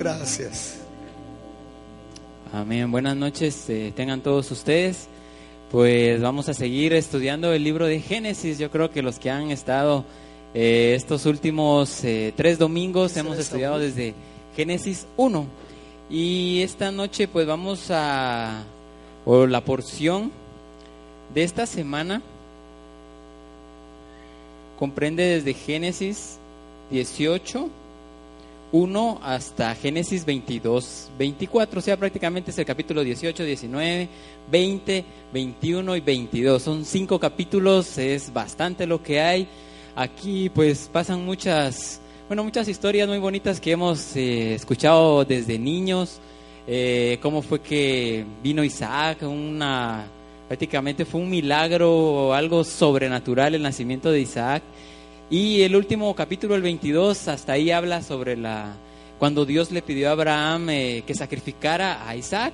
Gracias. Amén. Buenas noches, eh, tengan todos ustedes. Pues vamos a seguir estudiando el libro de Génesis. Yo creo que los que han estado eh, estos últimos eh, tres domingos hemos estudiado desde Génesis 1. Y esta noche pues vamos a, o la porción de esta semana comprende desde Génesis 18 1 hasta Génesis 22, 24, o sea, prácticamente es el capítulo 18, 19, 20, 21 y 22. Son cinco capítulos, es bastante lo que hay. Aquí pues pasan muchas, bueno, muchas historias muy bonitas que hemos eh, escuchado desde niños. Eh, cómo fue que vino Isaac, una, prácticamente fue un milagro, algo sobrenatural el nacimiento de Isaac. Y el último capítulo, el 22, hasta ahí habla sobre la cuando Dios le pidió a Abraham eh, que sacrificara a Isaac.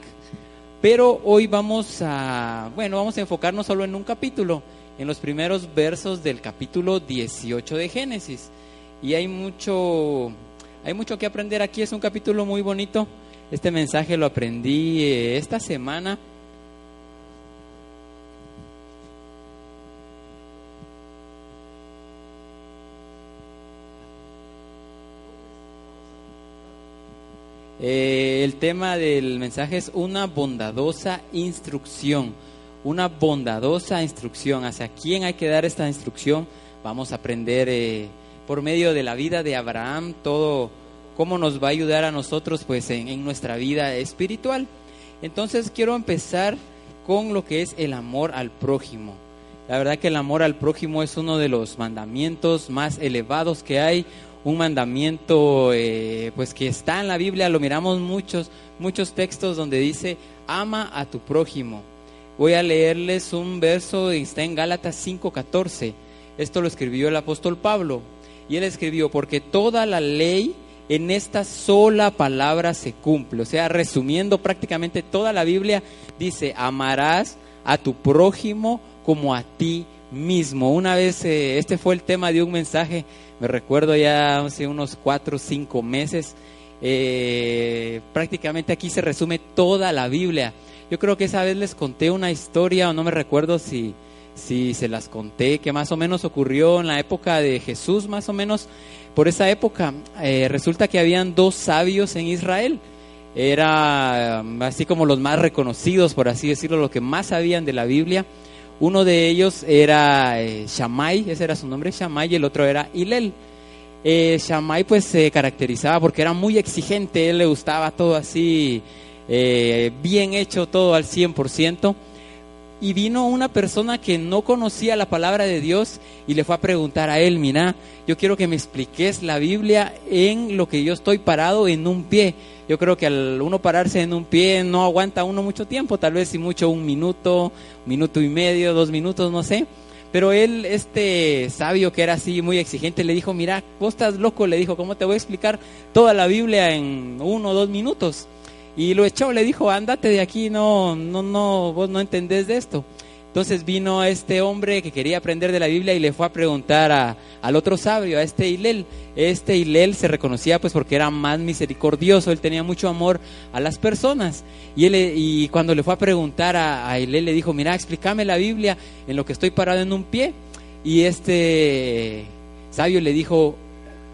Pero hoy vamos a, bueno, vamos a enfocarnos solo en un capítulo, en los primeros versos del capítulo 18 de Génesis. Y hay mucho, hay mucho que aprender aquí, es un capítulo muy bonito. Este mensaje lo aprendí eh, esta semana Eh, el tema del mensaje es una bondadosa instrucción, una bondadosa instrucción. ¿Hacia quién hay que dar esta instrucción? Vamos a aprender eh, por medio de la vida de Abraham todo cómo nos va a ayudar a nosotros pues en, en nuestra vida espiritual. Entonces quiero empezar con lo que es el amor al prójimo. La verdad que el amor al prójimo es uno de los mandamientos más elevados que hay, un mandamiento eh, pues que está en la Biblia, lo miramos muchos, muchos textos donde dice, ama a tu prójimo. Voy a leerles un verso, está en Gálatas 5:14. Esto lo escribió el apóstol Pablo. Y él escribió, porque toda la ley en esta sola palabra se cumple. O sea, resumiendo prácticamente toda la Biblia, dice, amarás a tu prójimo como a ti mismo. Una vez, eh, este fue el tema de un mensaje me recuerdo ya hace unos cuatro o cinco meses, eh, prácticamente aquí se resume toda la Biblia. Yo creo que esa vez les conté una historia, o no me recuerdo si, si se las conté, que más o menos ocurrió en la época de Jesús, más o menos por esa época. Eh, resulta que habían dos sabios en Israel. Era así como los más reconocidos, por así decirlo, los que más sabían de la Biblia. Uno de ellos era eh, ese era su nombre, Shammai, y el otro era Hilel. Eh, Shammai pues se caracterizaba porque era muy exigente, él le gustaba todo así, eh, bien hecho, todo al 100%. Y vino una persona que no conocía la palabra de Dios y le fue a preguntar a él, mira, yo quiero que me expliques la Biblia en lo que yo estoy parado en un pie. Yo creo que al uno pararse en un pie no aguanta uno mucho tiempo, tal vez si mucho un minuto, minuto y medio, dos minutos, no sé. Pero él, este sabio que era así muy exigente, le dijo, mira, vos estás loco, le dijo, ¿cómo te voy a explicar toda la Biblia en uno o dos minutos? Y lo echó, le dijo, ándate de aquí, no, no, no, vos no entendés de esto. Entonces vino este hombre que quería aprender de la Biblia y le fue a preguntar a, al otro sabio, a este Hilel. Este Hilel se reconocía pues porque era más misericordioso, él tenía mucho amor a las personas. Y, él, y cuando le fue a preguntar a, a Hilel le dijo, mira, explícame la Biblia en lo que estoy parado en un pie. Y este sabio le dijo,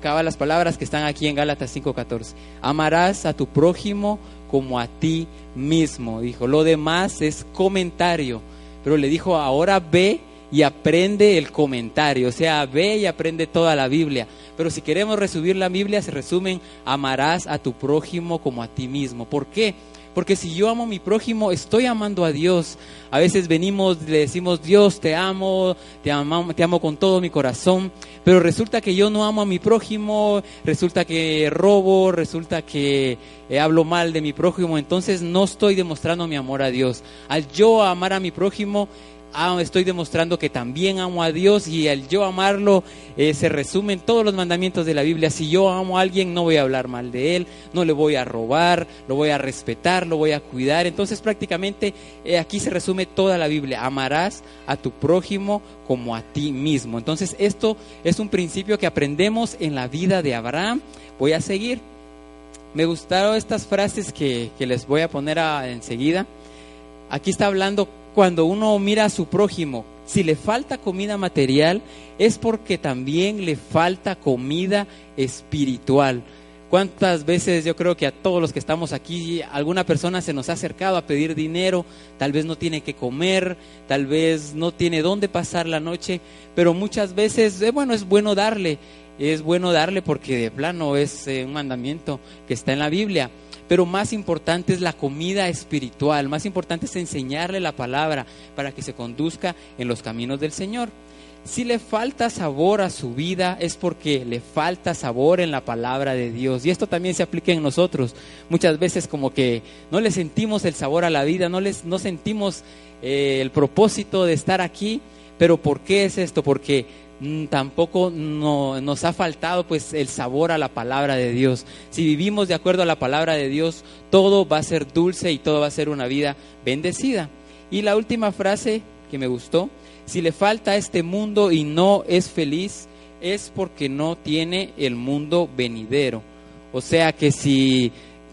acaba las palabras que están aquí en Gálatas 5:14. Amarás a tu prójimo como a ti mismo, dijo. Lo demás es comentario pero le dijo, ahora ve y aprende el comentario, o sea, ve y aprende toda la Biblia. Pero si queremos resumir la Biblia, se resumen, amarás a tu prójimo como a ti mismo. ¿Por qué? Porque si yo amo a mi prójimo, estoy amando a Dios. A veces venimos, le decimos, Dios, te amo, te amo, te amo con todo mi corazón. Pero resulta que yo no amo a mi prójimo, resulta que robo, resulta que eh, hablo mal de mi prójimo. Entonces no estoy demostrando mi amor a Dios. Al yo amar a mi prójimo, Ah, estoy demostrando que también amo a Dios y al yo amarlo eh, se resumen todos los mandamientos de la Biblia. Si yo amo a alguien, no voy a hablar mal de él, no le voy a robar, lo voy a respetar, lo voy a cuidar. Entonces prácticamente eh, aquí se resume toda la Biblia. Amarás a tu prójimo como a ti mismo. Entonces esto es un principio que aprendemos en la vida de Abraham. Voy a seguir. Me gustaron estas frases que, les voy a poner enseguida. Aquí está hablando cuando uno mira a su prójimo, si le falta comida material, es porque también le falta comida espiritual. ¿Cuántas veces yo creo que a todos los que estamos aquí, alguna persona se nos ha acercado a pedir dinero, tal vez no tiene que comer, tal vez no tiene dónde pasar la noche, pero muchas veces, eh, bueno, es bueno darle, es bueno darle porque de plano es eh, un mandamiento que está en la Biblia pero más importante es la comida espiritual, más importante es enseñarle la palabra para que se conduzca en los caminos del Señor. Si le falta sabor a su vida es porque le falta sabor en la palabra de Dios. Y esto también se aplica en nosotros. Muchas veces como que no le sentimos el sabor a la vida, no, les, no sentimos eh, el propósito de estar aquí. Pero ¿por qué es esto? Porque Mm, tampoco nos ha faltado pues el sabor a la palabra de Dios. Si vivimos de acuerdo a la palabra de Dios, todo va a ser dulce y todo va a ser una vida bendecida. Y la última frase que me gustó, si le falta a este mundo y no es feliz, es porque no tiene el mundo venidero. O sea que si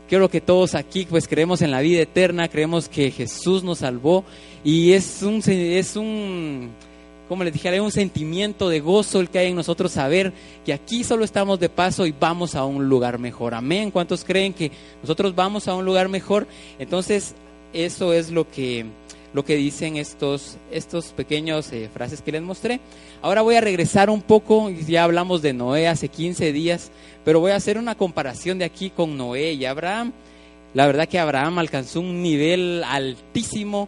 creo que todos aquí pues creemos en la vida eterna, creemos que Jesús nos salvó y es un es un como les dije, hay un sentimiento de gozo el que hay en nosotros saber que aquí solo estamos de paso y vamos a un lugar mejor. Amén. ¿Cuántos creen que nosotros vamos a un lugar mejor? Entonces, eso es lo que, lo que dicen estos, estos pequeños eh, frases que les mostré. Ahora voy a regresar un poco, ya hablamos de Noé hace 15 días, pero voy a hacer una comparación de aquí con Noé y Abraham. La verdad que Abraham alcanzó un nivel altísimo,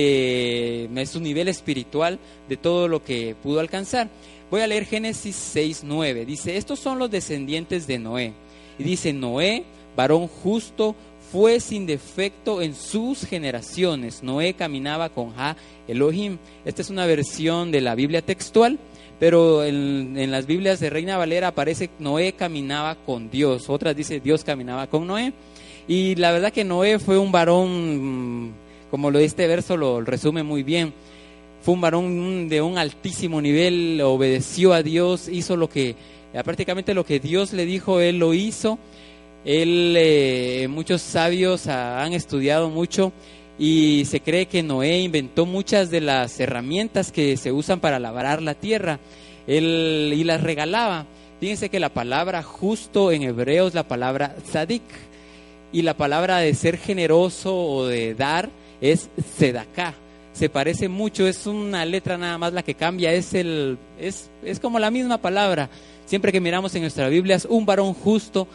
de su nivel espiritual, de todo lo que pudo alcanzar. Voy a leer Génesis 6, 9. Dice, estos son los descendientes de Noé. Y dice, Noé, varón justo, fue sin defecto en sus generaciones. Noé caminaba con Ja Elohim. Esta es una versión de la Biblia textual, pero en, las Biblias de Reina Valera aparece Noé caminaba con Dios. Otras dice Dios caminaba con Noé. Y la verdad que Noé fue un varón como lo este verso lo resume muy bien. Fue un varón de un altísimo nivel, obedeció a Dios, hizo lo que, prácticamente lo que Dios le dijo, él lo hizo. Él, eh, muchos sabios han estudiado mucho y se cree que Noé inventó muchas de las herramientas que se usan para labrar la tierra. Él, y las regalaba. Fíjense que la palabra justo en hebreo es la palabra tzadik y la palabra de ser generoso o de dar es Sedaká. Se parece mucho, es una letra nada más la que cambia, es, el, es, es como la misma palabra. Siempre que miramos en nuestra Biblia es un varón justo,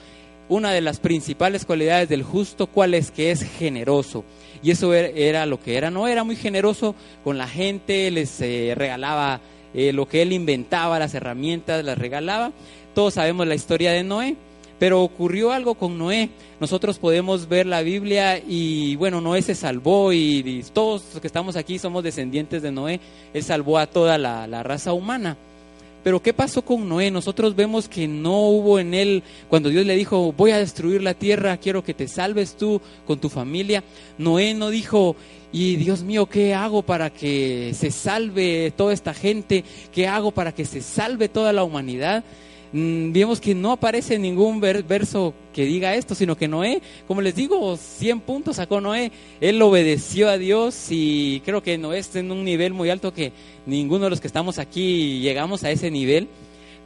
una de las principales cualidades del justo, ¿cuál es? Que es generoso. Y eso era, lo que era. No era muy generoso con la gente, les eh, regalaba eh, lo que él inventaba, las herramientas, las regalaba. Todos sabemos la historia de Noé. Pero ocurrió algo con Noé. Nosotros podemos ver la Biblia y bueno, Noé se salvó y, todos los que estamos aquí somos descendientes de Noé. Él salvó a toda la, la raza humana. Pero ¿qué pasó con Noé? Nosotros vemos que no hubo en él, cuando Dios le dijo, voy a destruir la tierra, quiero que te salves tú con tu familia. Noé no dijo, y Dios mío, ¿qué hago para que se salve toda esta gente? ¿Qué hago para que se salve toda la humanidad? Mm, vemos que no aparece ningún verso que diga esto, sino que Noé, como les digo, 100 puntos sacó Noé. Él obedeció a Dios y creo que Noé está en un nivel muy alto que ninguno de los que estamos aquí llegamos a ese nivel.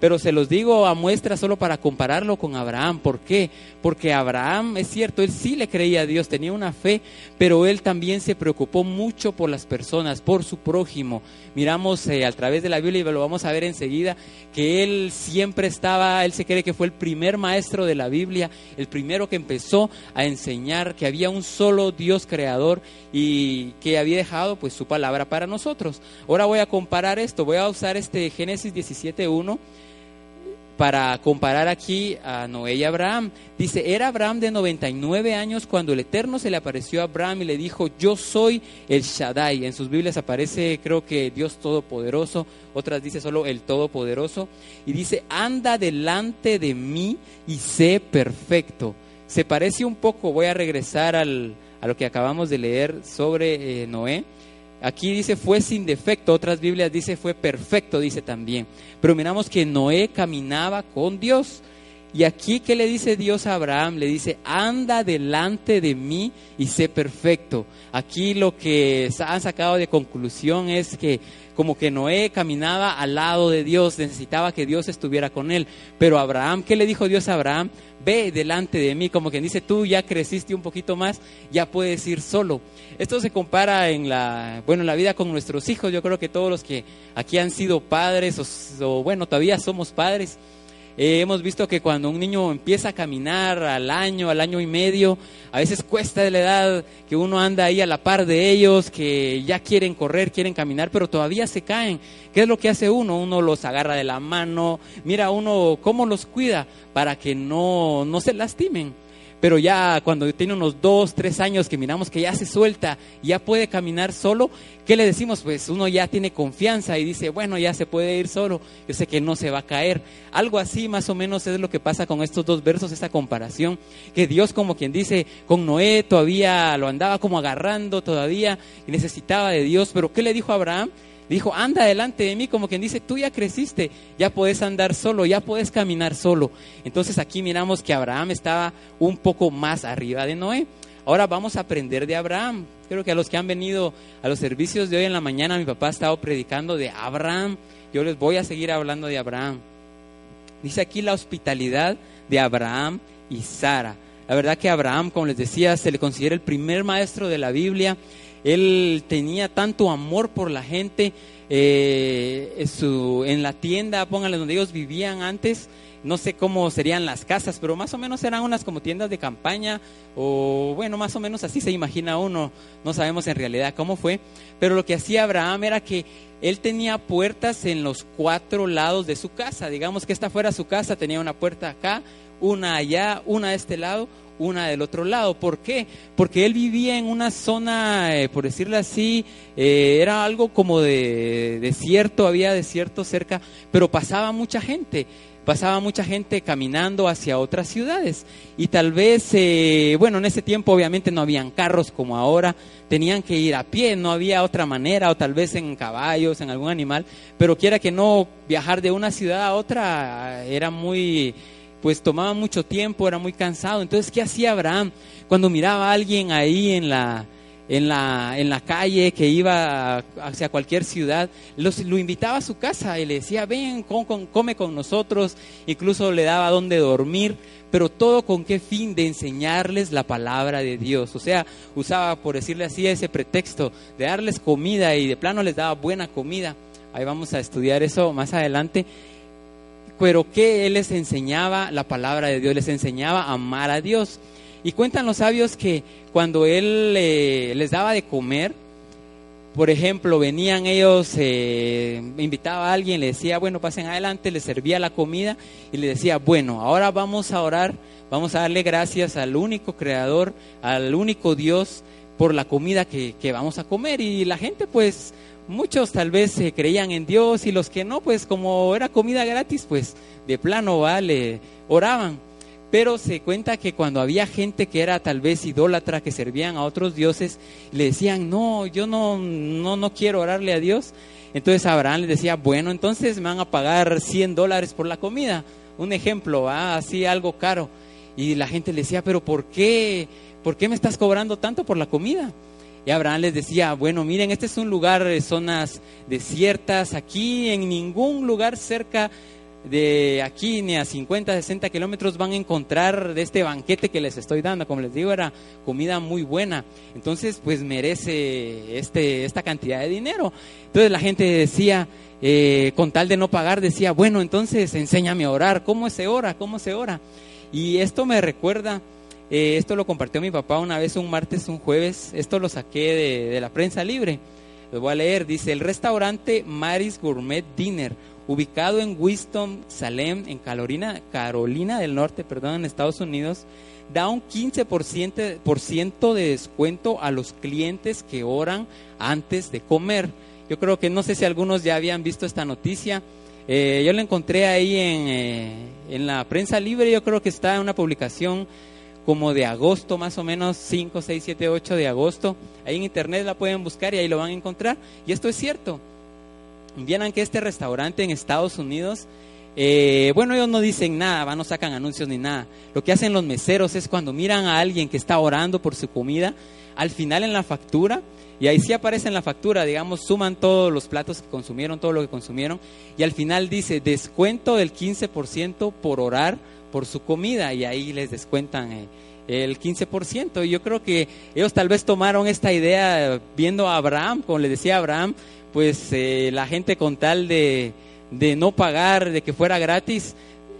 Pero se los digo a muestra solo para compararlo con Abraham. ¿Por qué? Porque Abraham, es cierto, él sí le creía a Dios, tenía una fe, pero él también se preocupó mucho por las personas, por su prójimo. Miramos eh, a través de la Biblia y lo vamos a ver enseguida, que él siempre estaba, él se cree que fue el primer maestro de la Biblia, el primero que empezó a enseñar que había un solo Dios creador y que había dejado pues su palabra para nosotros. Ahora voy a comparar esto, voy a usar este Génesis 17.1 para comparar aquí a Noé y Abraham. Dice, era Abraham de 99 años cuando el Eterno se le apareció a Abraham y le dijo, yo soy el Shaddai. En sus Biblias aparece creo que Dios Todopoderoso, otras dice solo el Todopoderoso. Y dice, anda delante de mí y sé perfecto. Se parece un poco, voy a regresar al, a lo que acabamos de leer sobre eh, Noé. Aquí dice fue sin defecto, otras Biblias dice fue perfecto, dice también. Pero miramos que Noé caminaba con Dios. Y aquí, ¿qué le dice Dios a Abraham? Le dice, anda delante de mí y sé perfecto. Aquí lo que han sacado de conclusión es que como que Noé caminaba al lado de Dios, necesitaba que Dios estuviera con él. Pero Abraham, ¿qué le dijo Dios a Abraham? Ve delante de mí, como que dice, tú ya creciste un poquito más, ya puedes ir solo. Esto se compara en la, bueno, en la vida con nuestros hijos. Yo creo que todos los que aquí han sido padres o, o bueno, todavía somos padres, eh, hemos visto que cuando un niño empieza a caminar al año, al año y medio, a veces cuesta de la edad que uno anda ahí a la par de ellos, que ya quieren correr, quieren caminar, pero todavía se caen. ¿Qué es lo que hace uno? Uno los agarra de la mano, mira uno cómo los cuida para que no, no se lastimen pero ya cuando tiene unos dos, tres años que miramos que ya se suelta, ya puede caminar solo, ¿qué le decimos? Pues uno ya tiene confianza y dice, bueno, ya se puede ir solo, yo sé que no se va a caer. Algo así más o menos es lo que pasa con estos dos versos, esta comparación, que Dios como quien dice, con Noé todavía lo andaba como agarrando todavía y necesitaba de Dios, pero ¿qué le dijo a Abraham? Dijo, anda delante de mí, como quien dice, tú ya creciste, ya puedes andar solo, ya puedes caminar solo. Entonces aquí miramos que Abraham estaba un poco más arriba de Noé. Ahora vamos a aprender de Abraham. Creo que a los que han venido a los servicios de hoy en la mañana, mi papá ha estado predicando de Abraham. Yo les voy a seguir hablando de Abraham. Dice aquí la hospitalidad de Abraham y Sara. La verdad que Abraham, como les decía, se le considera el primer maestro de la Biblia él tenía tanto amor por la gente. Eh, en la tienda, pónganle donde ellos vivían antes, no sé cómo serían las casas, pero más o menos eran unas como tiendas de campaña, o bueno, más o menos así se imagina uno, no sabemos en realidad cómo fue, pero lo que hacía Abraham era que él tenía puertas en los cuatro lados de su casa, digamos que esta fuera su casa, tenía una puerta acá, una allá, una de este lado, una del otro lado. ¿Por qué? Porque él vivía en una zona, eh, por decirlo así, eh, era algo como de desierto, había desierto cerca, pero pasaba mucha gente. Pasaba mucha gente caminando hacia otras ciudades y tal vez, eh, bueno, en ese tiempo obviamente no habían carros como ahora, tenían que ir a pie, no había otra manera, o tal vez en caballos, en algún animal, pero quiera que no, viajar de una ciudad a otra era muy, pues tomaba mucho tiempo, era muy cansado. Entonces, ¿qué hacía Abraham cuando miraba a alguien ahí en la, en la, en la calle que iba hacia cualquier ciudad? lo invitaba a su casa y le decía, ven, come con nosotros, incluso le daba donde dormir, pero todo con qué fin de enseñarles la palabra de Dios. O sea, usaba, por decirle así, ese pretexto de darles comida y de plano les daba buena comida. Ahí vamos a estudiar eso más adelante pero que Él les enseñaba la palabra de Dios, les enseñaba a amar a Dios. Y cuentan los sabios que cuando Él eh, les daba de comer, por ejemplo, venían ellos, eh, invitaba a alguien, le decía, bueno, pasen adelante, les servía la comida y le decía, bueno, ahora vamos a orar, vamos a darle gracias al único creador, al único Dios por la comida que, que vamos a comer. Y la gente pues muchos tal vez creían en Dios y los que no, pues como era comida gratis, pues de plano vale, oraban. Pero se cuenta que cuando había gente que era tal vez idólatra, que servían a otros dioses, le decían, no, yo no, no, no quiero orarle a Dios. Entonces Abraham les decía, bueno, entonces me van a pagar 100 dólares por la comida. Un ejemplo, así algo caro. Y la gente le decía, pero ¿por qué? ¿Por qué me estás cobrando tanto por la comida? Y Abraham les decía, bueno, miren, este es un lugar de zonas desiertas, aquí en ningún lugar cerca de aquí ni a 50, 60 kilómetros van a encontrar de este banquete que les estoy dando. Como les digo, era comida muy buena. Entonces, pues merece este, esta cantidad de dinero. Entonces la gente decía, eh, con tal de no pagar, decía, bueno, entonces enséñame a orar. ¿Cómo se ora? ¿Cómo se ora? Y esto me recuerda, eh, esto lo compartió mi papá una vez, un martes, un jueves. Esto lo saqué de, la prensa libre. Lo voy a leer. Dice, el restaurante Maris Gourmet Dinner ubicado en Winston-Salem, en Carolina, Carolina del Norte, perdón, en Estados Unidos, da un 15% de descuento a los clientes que oran antes de comer. Yo creo que no sé si algunos ya habían visto esta noticia. Eh, yo la encontré ahí en, eh, en la prensa libre, yo creo que está en una publicación como de agosto, más o menos 5, 6, 7, 8 de agosto. Ahí en internet la pueden buscar y ahí lo van a encontrar. Y esto es cierto. Vieran que este restaurante en Estados Unidos, eh, bueno, ellos no dicen nada, no sacan anuncios ni nada. Lo que hacen los meseros es cuando miran a alguien que está orando por su comida, al final en la factura, y ahí sí aparece en la factura, digamos, suman todos los platos que consumieron, todo lo que consumieron, y al final dice descuento del 15% por orar por su comida, y ahí les descuentan. Eh, el 15%. Y yo creo que ellos tal vez tomaron esta idea viendo a Abraham, como le decía Abraham, pues eh, la gente con tal de, no pagar, de que fuera gratis,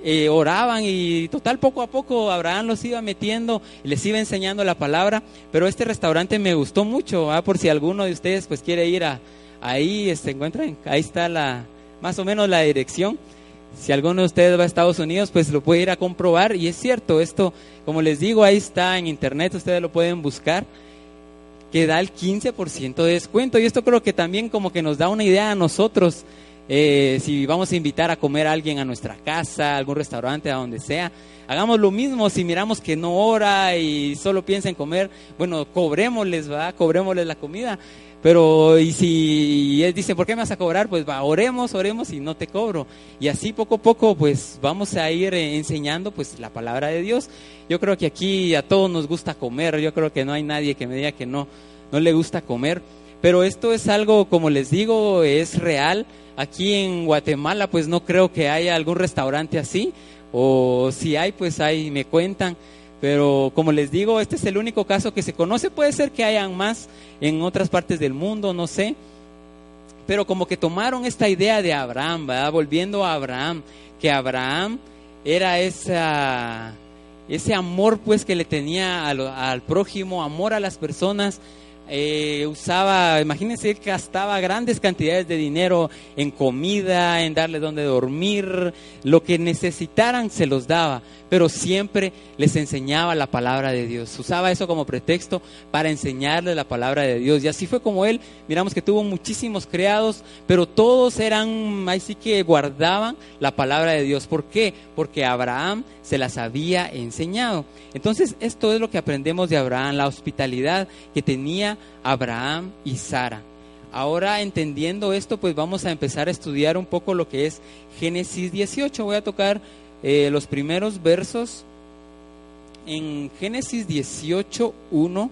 eh, oraban y total poco a poco Abraham los iba metiendo y les iba enseñando la palabra, pero este restaurante me gustó mucho, por si alguno de ustedes pues quiere ir a, ahí, se encuentran, ahí está la, más o menos la dirección. Si alguno de ustedes va a Estados Unidos, pues lo puede ir a comprobar y es cierto, esto, como les digo, ahí está en internet, ustedes lo pueden buscar que da el 15% de descuento. Y esto creo que también como que nos da una idea a nosotros, eh, si vamos a invitar a comer a alguien a nuestra casa, a algún restaurante, a donde sea. Hagamos lo mismo si miramos que no ora y solo piensa en comer, bueno, cobrémosles, ¿verdad? Cobrémosles la comida. Pero, y si él dice, ¿por qué me vas a cobrar? Pues va, oremos, oremos y no te cobro. Y así poco a poco, pues vamos a ir eh, enseñando, pues, la palabra de Dios. Yo creo que aquí a todos nos gusta comer. Yo creo que no hay nadie que me diga que no, no le gusta comer. Pero esto es algo, como les digo, es real. Aquí en Guatemala, pues no creo que haya algún restaurante así. O si hay, pues ahí me cuentan. Pero como les digo, este es el único caso que se conoce. Puede ser que hayan más en otras partes del mundo, no sé. Pero como que tomaron esta idea de Abraham. Volviendo a Abraham, que Abraham era esa, ese amor pues que le tenía al prójimo, amor a las personas, eh, usaba, imagínense, gastaba grandes cantidades de dinero en comida, en darle donde dormir, lo que necesitaran se los daba, pero siempre les enseñaba la palabra de Dios. Usaba eso como pretexto para enseñarle la palabra de Dios. Y así fue como él, miramos que tuvo muchísimos criados, pero todos eran, ahí sí que guardaban la palabra de Dios. ¿Por qué? Porque Abraham se las había enseñado. Entonces, esto es lo que aprendemos de Abraham, la hospitalidad que tenía Abraham y Sara. Ahora, entendiendo esto, pues vamos a empezar a estudiar un poco lo que es Génesis 18. Voy a tocar eh, los primeros versos en Génesis 18, 1.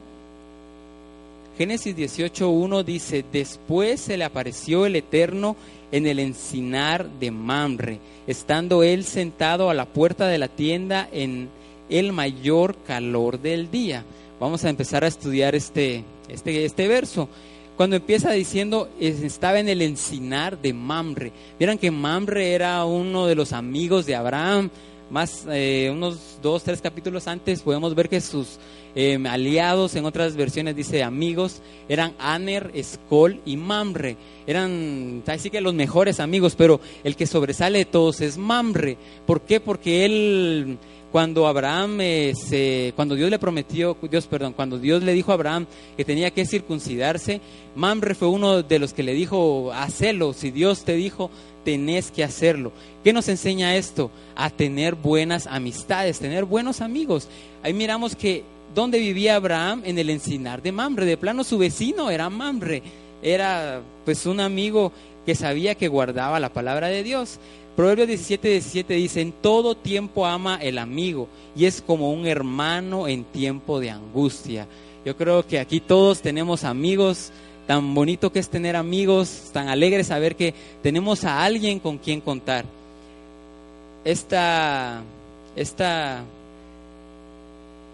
Génesis 18, 1 dice, después se le apareció el Eterno en el encinar de Mamre, estando él sentado a la puerta de la tienda en el mayor calor del día. Vamos a empezar a estudiar este, este, este verso. Cuando empieza diciendo, estaba en el encinar de Mamre. Vieran que Mamre era uno de los amigos de Abraham. Más eh, unos dos, tres capítulos antes podemos ver que sus Em, aliados, en otras versiones dice amigos, eran Aner, Escol y Mamre. Eran así que los mejores amigos, pero el que sobresale de todos es Mamre. ¿Por qué? Porque él cuando Abraham eh, se, cuando Dios le prometió, Dios, perdón, cuando Dios le dijo a Abraham que tenía que circuncidarse, Mamre fue uno de los que le dijo, hacelo, si Dios te dijo, tenés que hacerlo. ¿Qué nos enseña esto? A tener buenas amistades, tener buenos amigos. Ahí miramos que ¿Dónde vivía Abraham? En el encinar de Mamre. De plano su vecino era Mamre. Era pues un amigo que sabía que guardaba la palabra de Dios. Proverbios 17, 17 dice, en todo tiempo ama el amigo y es como un hermano en tiempo de angustia. Yo creo que aquí todos tenemos amigos, tan bonito que es tener amigos, tan alegre saber que tenemos a alguien con quien contar. esta, esta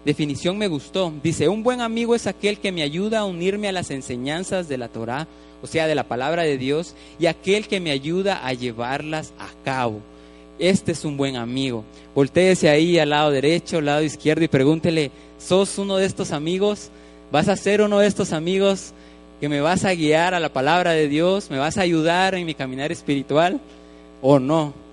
definición me gustó. Dice, un buen amigo es aquel que me ayuda a unirme a las enseñanzas de la Torah, o sea, de la palabra de Dios, y aquel que me ayuda a llevarlas a cabo. Este es un buen amigo. Voltéese ahí al lado derecho, al lado izquierdo y pregúntele, ¿sos uno de estos amigos? ¿Vas a ser uno de estos amigos que me vas a guiar a la palabra de Dios? ¿Me vas a ayudar en mi caminar espiritual o no?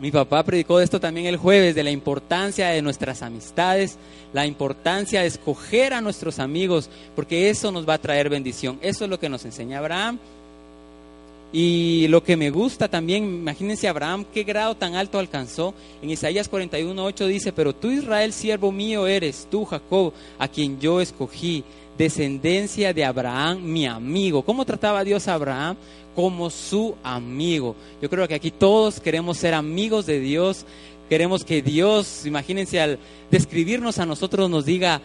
Mi papá predicó de esto también el jueves, de la importancia de nuestras amistades, la importancia de escoger a nuestros amigos, porque eso nos va a traer bendición. Eso es lo que nos enseña Abraham. Y lo que me gusta también, imagínense Abraham, qué grado tan alto alcanzó. En Isaías 41.8 dice, pero tú Israel, siervo mío eres, tú Jacob, a quien yo escogí, descendencia de Abraham, mi amigo. ¿Cómo trataba Dios a Abraham? como su amigo. Yo creo que aquí todos queremos ser amigos de Dios, queremos que Dios, imagínense, al describirnos a nosotros nos diga,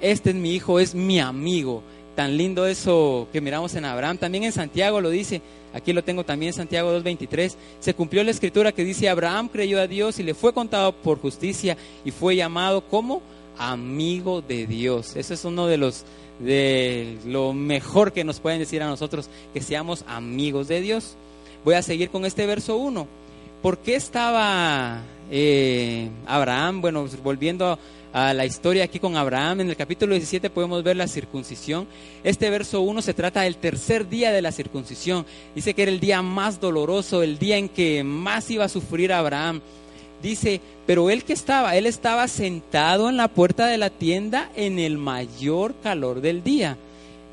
este es mi hijo, es mi amigo. Tan lindo eso que miramos en Abraham. También en Santiago lo dice, aquí lo tengo también, Santiago 2.23, se cumplió la escritura que dice, Abraham creyó a Dios y le fue contado por justicia y fue llamado como amigo de Dios. Ese es uno de los de lo mejor que nos pueden decir a nosotros, que seamos amigos de Dios. Voy a seguir con este verso 1. ¿Por qué estaba eh, Abraham? Bueno, volviendo a la historia aquí con Abraham, en el capítulo 17 podemos ver la circuncisión. Este verso 1 se trata del tercer día de la circuncisión. Dice que era el día más doloroso, el día en que más iba a sufrir Abraham. Dice, pero él que estaba, él estaba sentado en la puerta de la tienda en el mayor calor del día.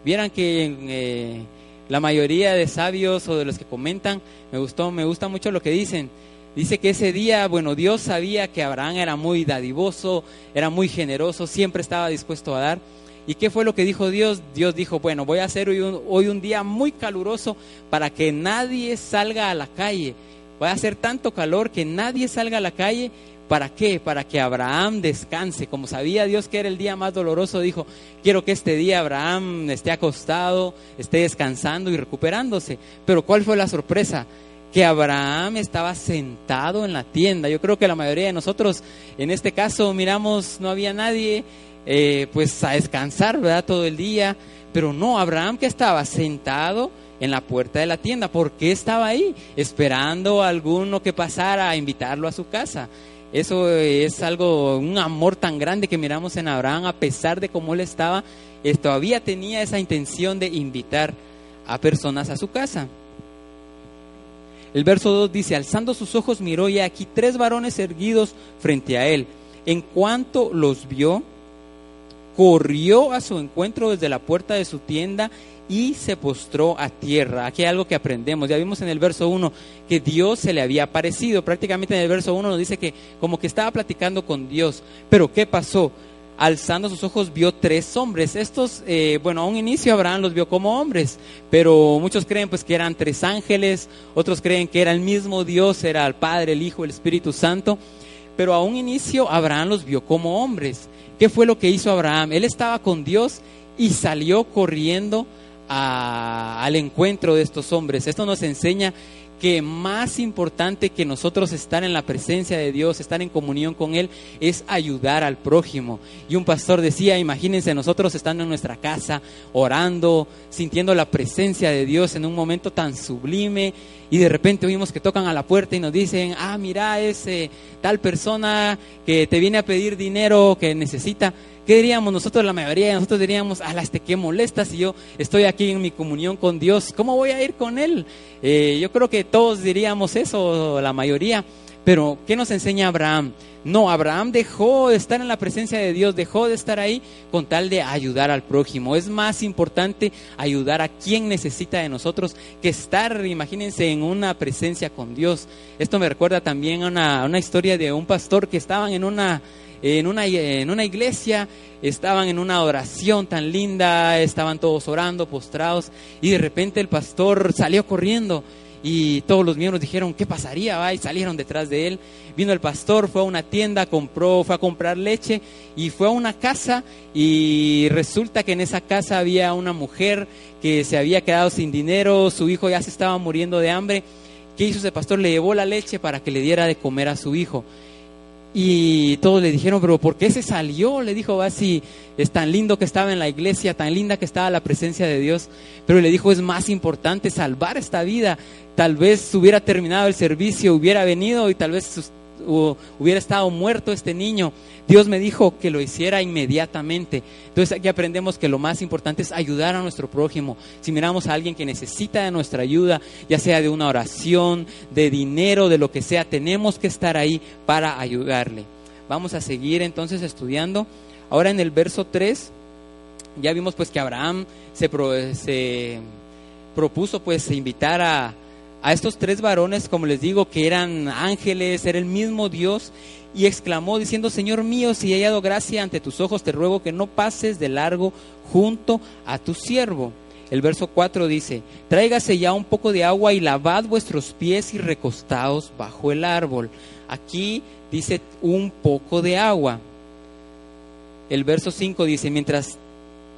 Vieran que eh, la mayoría de sabios o de los que comentan, me gustó, me gusta mucho lo que dicen. Dice que ese día, bueno, Dios sabía que Abraham era muy dadivoso, era muy generoso, siempre estaba dispuesto a dar. ¿Y qué fue lo que dijo Dios? Dios dijo, bueno, voy a hacer hoy un, hoy un día muy caluroso para que nadie salga a la calle Va a hacer tanto calor que nadie salga a la calle. ¿Para qué? Para que Abraham descanse. Como sabía Dios que era el día más doloroso, dijo, quiero que este día Abraham esté acostado, esté descansando y recuperándose. Pero ¿cuál fue la sorpresa? Que Abraham estaba sentado en la tienda. Yo creo que la mayoría de nosotros, en este caso, miramos, no había nadie, eh, pues a descansar, ¿verdad? Todo el día. Pero no, Abraham que estaba sentado en la puerta de la tienda. ¿Por qué estaba ahí? Esperando a alguno que pasara a invitarlo a su casa. Eso es algo, un amor tan grande que miramos en Abraham, a pesar de cómo él estaba, él todavía tenía esa intención de invitar a personas a su casa. El verso 2 dice, alzando sus ojos miró y aquí tres varones erguidos frente a él. En cuanto los vio, corrió a su encuentro desde la puerta de su tienda y se postró a tierra. Aquí hay algo que aprendemos. Ya vimos en el verso 1 que Dios se le había aparecido. Prácticamente en el verso 1 nos dice que como que estaba platicando con Dios. Pero ¿qué pasó? Alzando sus ojos vio tres hombres. Estos, eh, bueno, a un inicio Abraham los vio como hombres, pero muchos creen pues que eran tres ángeles, otros creen que era el mismo Dios, era el Padre, el Hijo, el Espíritu Santo. Pero a un inicio Abraham los vio como hombres. ¿Qué fue lo que hizo Abraham? Él estaba con Dios y salió corriendo al encuentro de estos hombres. Esto nos enseña que más importante que nosotros estar en la presencia de Dios, estar en comunión con Él, es ayudar al prójimo. Y un pastor decía, imagínense nosotros estando en nuestra casa, orando, sintiendo la presencia de Dios en un momento tan sublime, y de repente oímos que tocan a la puerta y nos dicen, ah, mira, ese tal persona que te viene a pedir dinero, que necesita. ¿Qué diríamos nosotros, la mayoría de nosotros diríamos, ala, este qué molesta si yo estoy aquí en mi comunión con Dios, ¿cómo voy a ir con Él? Eh, yo creo que todos diríamos eso, la mayoría, pero ¿qué nos enseña Abraham? No, Abraham dejó de estar en la presencia de Dios, dejó de estar ahí con tal de ayudar al prójimo. Es más importante ayudar a quien necesita de nosotros que estar, imagínense, en una presencia con Dios. Esto me recuerda también a una historia de un pastor que estaban en una en una, en una iglesia, estaban en una oración tan linda, estaban todos orando, postrados, y de repente el pastor salió corriendo y todos los miembros dijeron, ¿qué pasaría? Va? Y salieron detrás de él. Vino el pastor, fue a una tienda, compró, fue a comprar leche y fue a una casa y resulta que en esa casa había una mujer que se había quedado sin dinero, su hijo ya se estaba muriendo de hambre ¿Qué hizo ese pastor? Le llevó la leche para que le diera de comer a su hijo. Y todos le dijeron, pero ¿por qué se salió? Le dijo, va, si es tan lindo que estaba en la iglesia, tan linda que estaba la presencia de Dios. Pero le dijo, es más importante salvar esta vida. Tal vez hubiera terminado el servicio, hubiera venido y tal vez hubiera estado muerto este niño. Dios me dijo que lo hiciera inmediatamente. Entonces aquí aprendemos que lo más importante es ayudar a nuestro prójimo. Si miramos a alguien que necesita de nuestra ayuda, ya sea de una oración, de dinero, de lo que sea, tenemos que estar ahí para ayudarle. Vamos a seguir entonces estudiando. Ahora en el verso 3 ya vimos pues que Abraham se, se propuso pues invitar a, a estos tres varones, como les digo, que eran ángeles, era el mismo Dios, y exclamó diciendo, Señor mío, si he hallado gracia ante tus ojos, te ruego que no pases de largo junto a tu siervo. El verso 4 dice, tráigase ya un poco de agua y lavad vuestros pies y recostaos bajo el árbol. Aquí dice un poco de agua. El verso 5 dice, mientras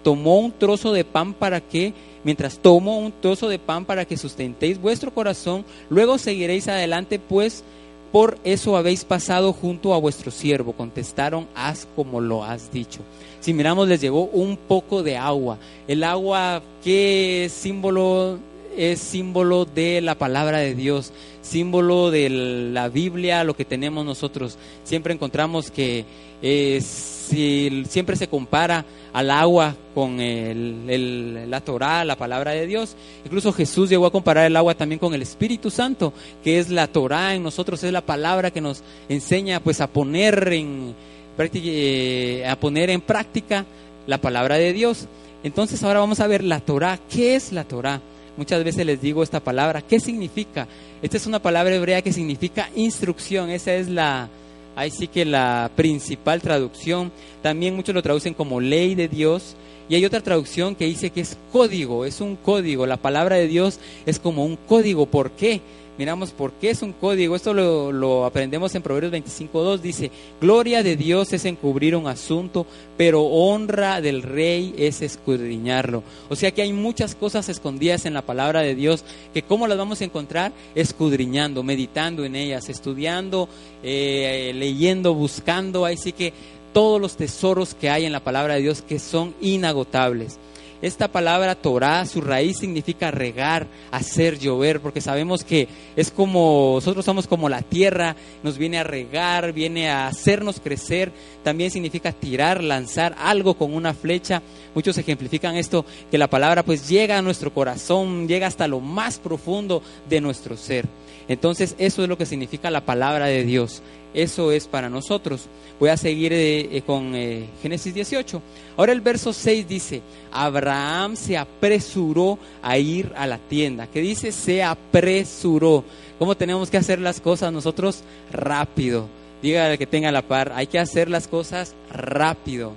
tomó un trozo de pan para que mientras tomo un trozo de pan para que sustentéis vuestro corazón, luego seguiréis adelante, pues por eso habéis pasado junto a vuestro siervo. Contestaron, haz como lo has dicho. Si miramos, les llevó un poco de agua. El agua, ¿qué símbolo? Es símbolo de la palabra de Dios, símbolo de la Biblia, lo que tenemos nosotros. Siempre encontramos que si siempre se compara al agua con la Torah, la palabra de Dios. Incluso Jesús llegó a comparar el agua también con el Espíritu Santo, que es la Torah en nosotros, es la palabra que nos enseña pues a poner en, eh, a poner en práctica la palabra de Dios. Entonces ahora vamos a ver la Torah. ¿Qué es la Torah? Muchas veces les digo esta palabra. ¿Qué significa? Esta es una palabra hebrea que significa instrucción. Esa es la, ahí sí que la principal traducción, también muchos lo traducen como ley de Dios, y hay otra traducción que dice que es código, es un código, la palabra de Dios es como un código, ¿por qué? Miramos por qué es un código. Esto lo, aprendemos en Proverbios 25.2. Dice, gloria de Dios es encubrir un asunto, pero honra del rey es escudriñarlo. O sea que hay muchas cosas escondidas en la palabra de Dios que cómo las vamos a encontrar? Escudriñando, meditando en ellas, estudiando, eh, leyendo, buscando. Ahí sí que todos los tesoros que hay en la palabra de Dios que son inagotables. Esta palabra Torah, su raíz significa regar, hacer llover, porque sabemos que es como, nosotros somos como la tierra, nos viene a regar, viene a hacernos crecer, también significa tirar, lanzar algo con una flecha. Muchos ejemplifican esto, que la palabra pues llega a nuestro corazón, llega hasta lo más profundo de nuestro ser. Entonces eso es lo que significa la palabra de Dios. Eso es para nosotros. Voy a seguir eh, eh, con eh, Génesis 18. Ahora el verso 6 dice, Abraham se apresuró a ir a la tienda. ¿Qué dice? Se apresuró. ¿Cómo tenemos que hacer las cosas nosotros? Rápido. Dígale que tenga la par, hay que hacer las cosas rápido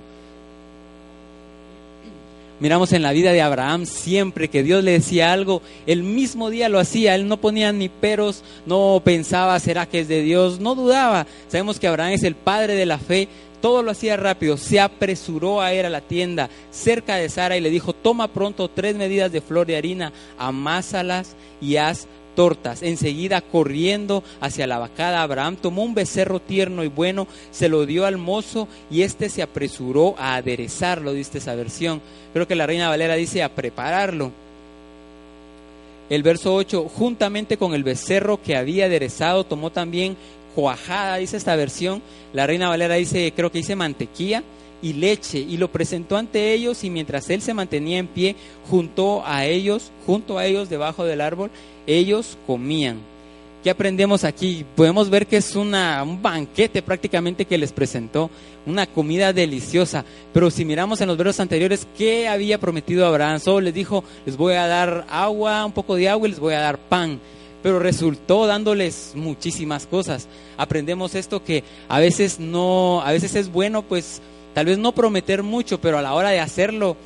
Miramos en la vida de Abraham siempre que Dios le decía algo, el mismo día lo hacía, él no ponía ni peros, no pensaba, ¿será que es de Dios? No dudaba. Sabemos que Abraham es el padre de la fe, todo lo hacía rápido, se apresuró a ir a la tienda cerca de Sara y le dijo, toma pronto tres medidas de flor de harina, amásalas y haz tortas. Enseguida, corriendo hacia la vacada, Abraham tomó un becerro tierno y bueno, se lo dio al mozo y éste se apresuró a aderezarlo, dice esa versión. Creo que la Reina Valera dice a prepararlo. El verso 8, juntamente con el becerro que había aderezado, tomó también cuajada, dice esta versión. La Reina Valera dice, creo que dice mantequilla y leche y lo presentó ante ellos y mientras él se mantenía en pie junto a ellos, junto a ellos debajo del árbol, ellos comían. ¿Qué aprendemos aquí? Podemos ver que es una, un banquete prácticamente que les presentó, una comida deliciosa. Pero si miramos en los versos anteriores, ¿qué había prometido Abraham? Solo les dijo, les voy a dar agua, un poco de agua y les voy a dar pan. Pero resultó dándoles muchísimas cosas. Aprendemos esto que a veces no, a veces es bueno pues tal vez no prometer mucho, pero a la hora de hacerlo,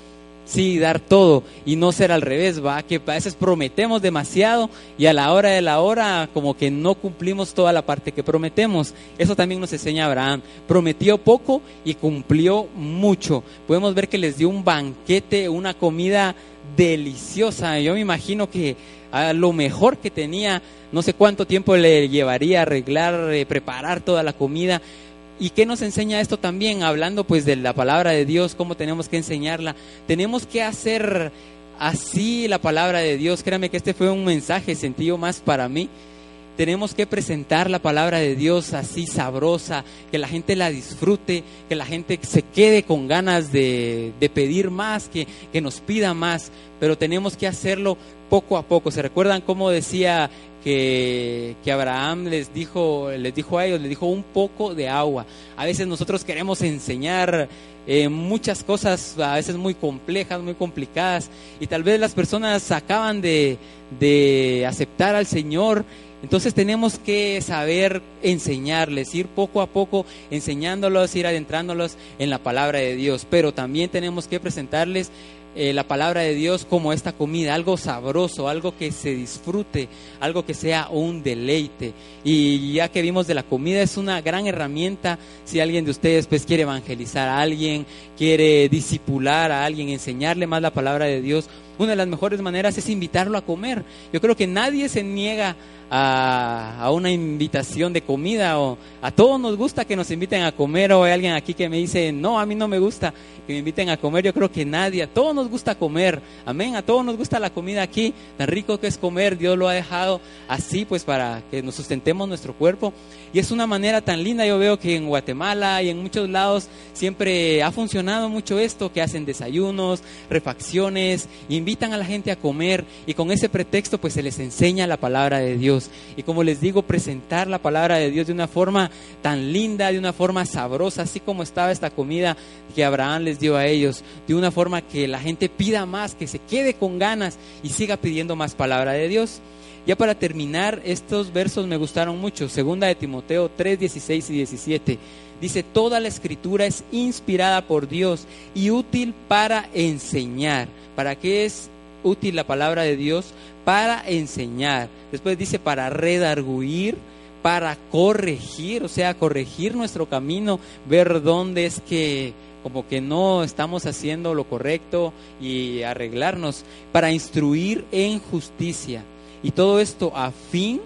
sí, dar todo y no ser al revés, va, que a veces prometemos demasiado y a la hora de la hora como que no cumplimos toda la parte que prometemos. Eso también nos enseña Abraham. Prometió poco y cumplió mucho. Podemos ver que les dio un banquete, una comida deliciosa. Yo me imagino que a lo mejor que tenía, no sé cuánto tiempo le llevaría arreglar, eh, preparar toda la comida, ¿Y qué nos enseña esto también? Hablando pues de la palabra de Dios, cómo tenemos que enseñarla. Tenemos que hacer así la palabra de Dios. Créame que este fue un mensaje sentido más para mí. Tenemos que presentar la palabra de Dios así sabrosa, que la gente la disfrute, que la gente se quede con ganas de, pedir más, que, nos pida más, pero tenemos que hacerlo poco a poco. ¿Se recuerdan cómo decía que, Abraham les dijo, les dijo a ellos, les dijo un poco de agua. A veces nosotros queremos enseñar eh, muchas cosas, a veces muy complejas, muy complicadas, y tal vez las personas acaban de aceptar al Señor. Entonces tenemos que saber enseñarles, ir poco a poco enseñándolos, ir adentrándolos en la palabra de Dios, pero también tenemos que presentarles eh, la palabra de Dios como esta comida, algo sabroso, algo que se disfrute, algo que sea un deleite. Y ya que vimos de la comida, es una gran herramienta si alguien de ustedes pues quiere evangelizar a alguien, quiere disipular a alguien, enseñarle más la palabra de Dios. Una de las mejores maneras es invitarlo a comer. Yo creo que nadie se niega a, una invitación de comida o a todos nos gusta que nos inviten a comer o hay alguien aquí que me dice, no, a mí no me gusta que me inviten a comer, yo creo que nadie, a todos nos gusta comer, amén, a todos nos gusta la comida aquí, tan rico que es comer, Dios lo ha dejado así pues para que nos sustentemos nuestro cuerpo. Y es una manera tan linda, yo veo que en Guatemala y en muchos lados siempre ha funcionado mucho esto, que hacen desayunos, refacciones, invitan a la gente a comer y con ese pretexto pues se les enseña la palabra de Dios. Y como les digo, presentar la palabra de Dios de una forma tan linda, de una forma sabrosa, así como estaba esta comida que Abraham les dio a ellos, de una forma que la gente pida más, que se quede con ganas y siga pidiendo más palabra de Dios. Ya para terminar, estos versos me gustaron mucho. Segunda de Timoteo 3, 16 y 17. Dice, toda la escritura es inspirada por Dios y útil para enseñar. ¿Para qué es útil la palabra de Dios? para enseñar. Después dice para redarguir, para corregir, o sea, corregir nuestro camino, ver dónde es que como que no estamos haciendo lo correcto y arreglarnos, para instruir en justicia. Y todo esto a fin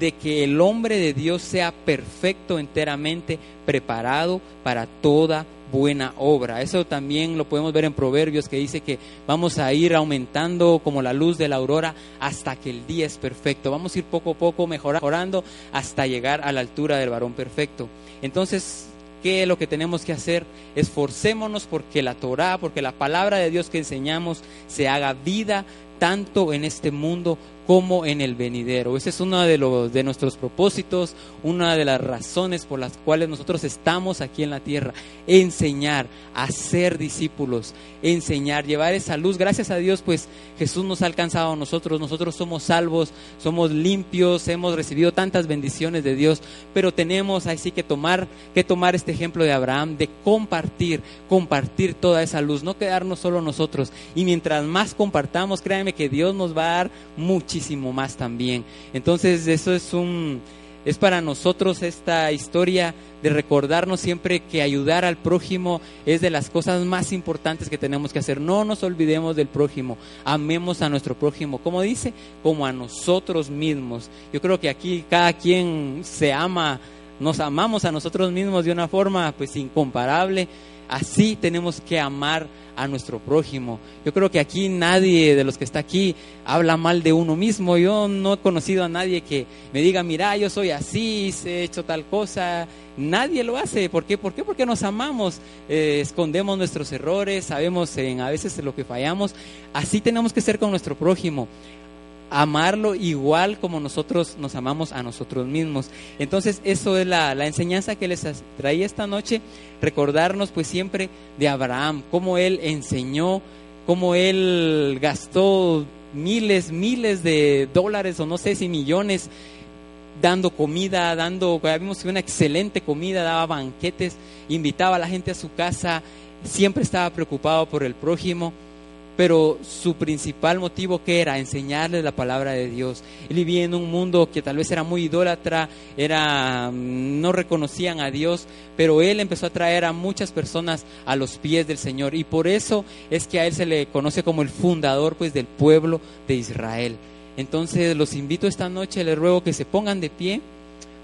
de que el hombre de Dios sea perfecto enteramente, preparado para toda buena obra. Eso también lo podemos ver en Proverbios que dice que vamos a ir aumentando como la luz de la aurora hasta que el día es perfecto. Vamos a ir poco a poco mejorando hasta llegar a la altura del varón perfecto. Entonces, ¿qué es lo que tenemos que hacer? Esforcémonos porque la Torah, porque la palabra de Dios que enseñamos se haga vida tanto en este mundo como en el venidero. Ese es uno de, los, de nuestros propósitos, una de las razones por las cuales nosotros estamos aquí en la tierra. Enseñar, hacer discípulos, enseñar, llevar esa luz. Gracias a Dios, pues Jesús nos ha alcanzado a nosotros. Nosotros somos salvos, somos limpios, hemos recibido tantas bendiciones de Dios, pero tenemos así que tomar, que tomar este ejemplo de Abraham, de compartir, compartir toda esa luz, no quedarnos solo nosotros. Y mientras más compartamos, créanme que Dios nos va a dar muchísimo más también. Entonces eso es un es para nosotros esta historia de recordarnos siempre que ayudar al prójimo es de las cosas más importantes que tenemos que hacer. No nos olvidemos del prójimo, amemos a nuestro prójimo, como dice, como a nosotros mismos. Yo creo que aquí cada quien se ama, nos amamos a nosotros mismos de una forma pues incomparable. Así tenemos que amar a nuestro prójimo. Yo creo que aquí nadie de los que está aquí habla mal de uno mismo. Yo no he conocido a nadie que me diga, mira, yo soy así, he hecho tal cosa. Nadie lo hace. ¿Por qué? ¿Por qué? Porque nos amamos, eh, escondemos nuestros errores, sabemos en a veces lo que fallamos. Así tenemos que ser con nuestro prójimo amarlo igual como nosotros nos amamos a nosotros mismos. Entonces, eso es la, enseñanza que les traía esta noche, recordarnos pues siempre de Abraham, cómo él enseñó, cómo él gastó miles, miles de dólares o no sé si millones dando comida, dando, vimos una excelente comida, daba banquetes, invitaba a la gente a su casa, siempre estaba preocupado por el prójimo pero su principal motivo que era enseñarles la palabra de Dios. Él vivía en un mundo que tal vez era muy idólatra, era mm, no reconocían a Dios, pero él empezó a traer a muchas personas a los pies del Señor y por eso es que a él se le conoce como el fundador pues del pueblo de Israel. Entonces los invito esta noche, les ruego que se pongan de pie.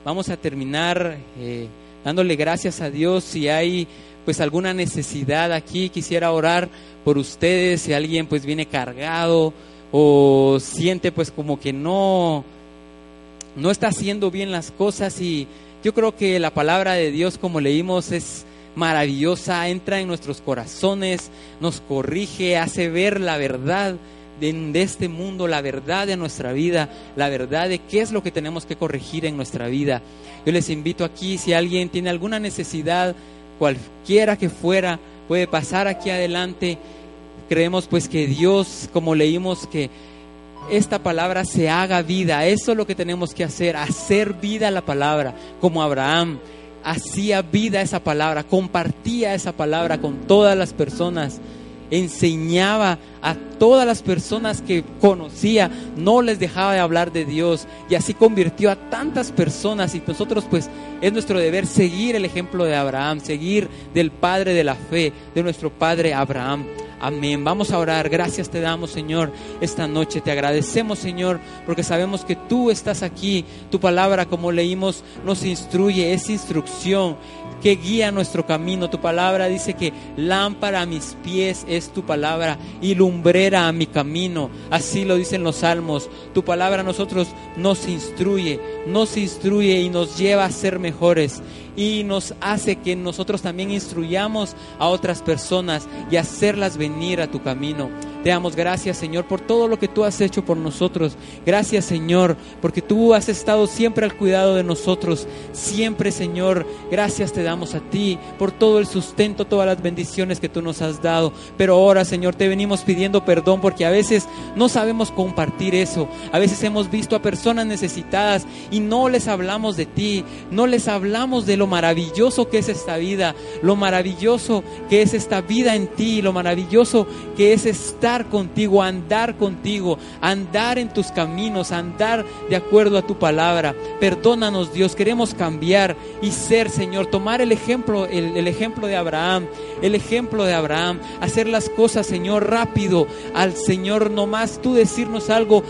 Vamos a terminar eh, dándole gracias a Dios si hay pues alguna necesidad aquí, quisiera orar por ustedes, si alguien pues viene cargado o siente pues como que no no está haciendo bien las cosas y yo creo que la palabra de Dios como leímos es maravillosa, entra en nuestros corazones, nos corrige, hace ver la verdad de, de, este mundo, la verdad de nuestra vida, la verdad de qué es lo que tenemos que corregir en nuestra vida. Yo les invito aquí, si alguien tiene alguna necesidad, cualquiera que fuera, puede pasar aquí adelante. Creemos pues que Dios, como leímos, que esta palabra se haga vida. Eso es lo que tenemos que hacer, hacer vida la palabra, como Abraham hacía vida esa palabra, compartía esa palabra con todas las personas enseñaba a todas las personas que conocía, no les dejaba de hablar de Dios y así convirtió a tantas personas y nosotros pues es nuestro deber seguir el ejemplo de Abraham, seguir del Padre de la fe, de nuestro Padre Abraham. Amén. Vamos a orar. Gracias te damos, Señor, esta noche. Te agradecemos, Señor, porque sabemos que tú estás aquí. Tu palabra, como leímos, nos instruye, es instrucción que guía nuestro camino. Tu palabra dice que lámpara a mis pies es tu palabra y a mi camino. Así lo dicen los salmos. Tu palabra a nosotros nos instruye, nos instruye y nos lleva a ser mejores y nos hace que nosotros también instruyamos a otras personas y hacerlas venir a tu camino. Te damos gracias, Señor, por todo lo que tú has hecho por nosotros. Gracias, Señor, porque tú has estado siempre al cuidado de nosotros. Siempre, Señor, gracias te damos a ti por todo el sustento, todas las bendiciones que tú nos has dado. Pero ahora, Señor, te venimos pidiendo perdón porque a veces no sabemos compartir eso. A veces hemos visto a personas necesitadas y no les hablamos de ti, no les hablamos de lo maravilloso que es esta vida, lo maravilloso que es esta vida en ti, lo maravilloso que es estar contigo, andar contigo, andar en tus caminos, andar de acuerdo a tu palabra. Perdónanos, Dios, queremos cambiar y ser, Señor, tomar el ejemplo, el, el ejemplo de Abraham, el ejemplo de Abraham, hacer las cosas, Señor, rápido al Señor, nomás tú decirnos algo,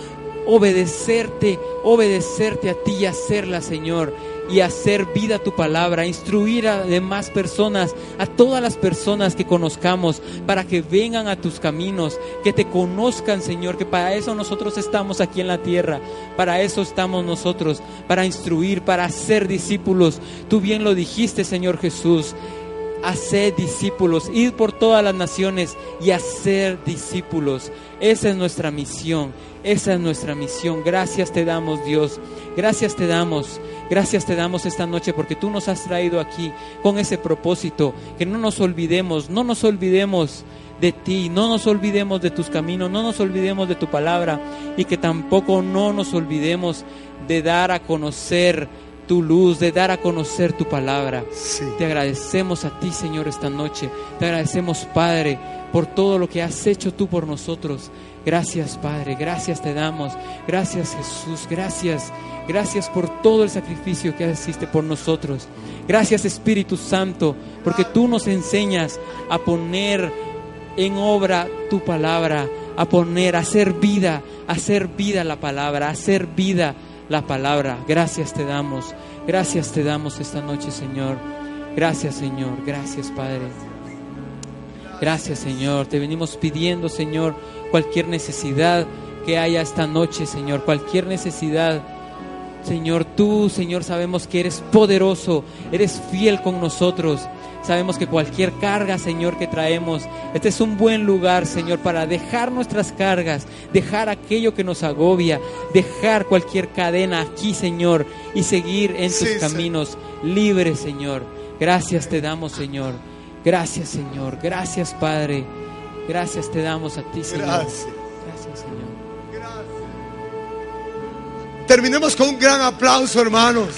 obedecerte, obedecerte a ti y hacerla, Señor y hacer vida tu palabra, instruir a demás personas, a todas las personas que conozcamos, para que vengan a tus caminos, que te conozcan, Señor, que para eso nosotros estamos aquí en la tierra, para eso estamos nosotros, para instruir, para ser discípulos. Tú bien lo dijiste, Señor Jesús. Hacer discípulos, ir por todas las naciones y hacer discípulos. Esa es nuestra misión, esa es nuestra misión. Gracias te damos, Dios. Gracias te damos. Gracias te damos esta noche porque tú nos has traído aquí con ese propósito, que no nos olvidemos, no nos olvidemos de ti, no nos olvidemos de tus caminos, no nos olvidemos de tu palabra y que tampoco no nos olvidemos de dar a conocer tu luz, de dar a conocer tu palabra. Sí. Te agradecemos a ti, Señor, esta noche. Te agradecemos, Padre, por todo lo que has hecho tú por nosotros. Gracias, Padre, gracias te damos. Gracias, Jesús, gracias. Gracias por todo el sacrificio que hiciste por nosotros. Gracias, Espíritu Santo, porque tú nos enseñas a poner en obra tu palabra, a poner, a hacer vida, a hacer vida la palabra, a hacer vida la palabra. Gracias te damos, gracias te damos esta noche, Señor. Gracias, Señor, gracias, Padre. Gracias, Señor. Te venimos pidiendo, Señor, cualquier necesidad que haya esta noche, Señor, cualquier necesidad. Señor, tú, Señor, sabemos que eres poderoso, eres fiel con nosotros. Sabemos que cualquier carga, Señor, que traemos, este es un buen lugar, Señor, para dejar nuestras cargas, dejar aquello que nos agobia, dejar cualquier cadena aquí, Señor, y seguir en tus Sí, caminos libres, Señor. Gracias te damos, Señor. Gracias, Señor. Gracias, Padre. Gracias te damos a ti, Señor. Gracias. Gracias, Señor. Terminemos con un gran aplauso, hermanos.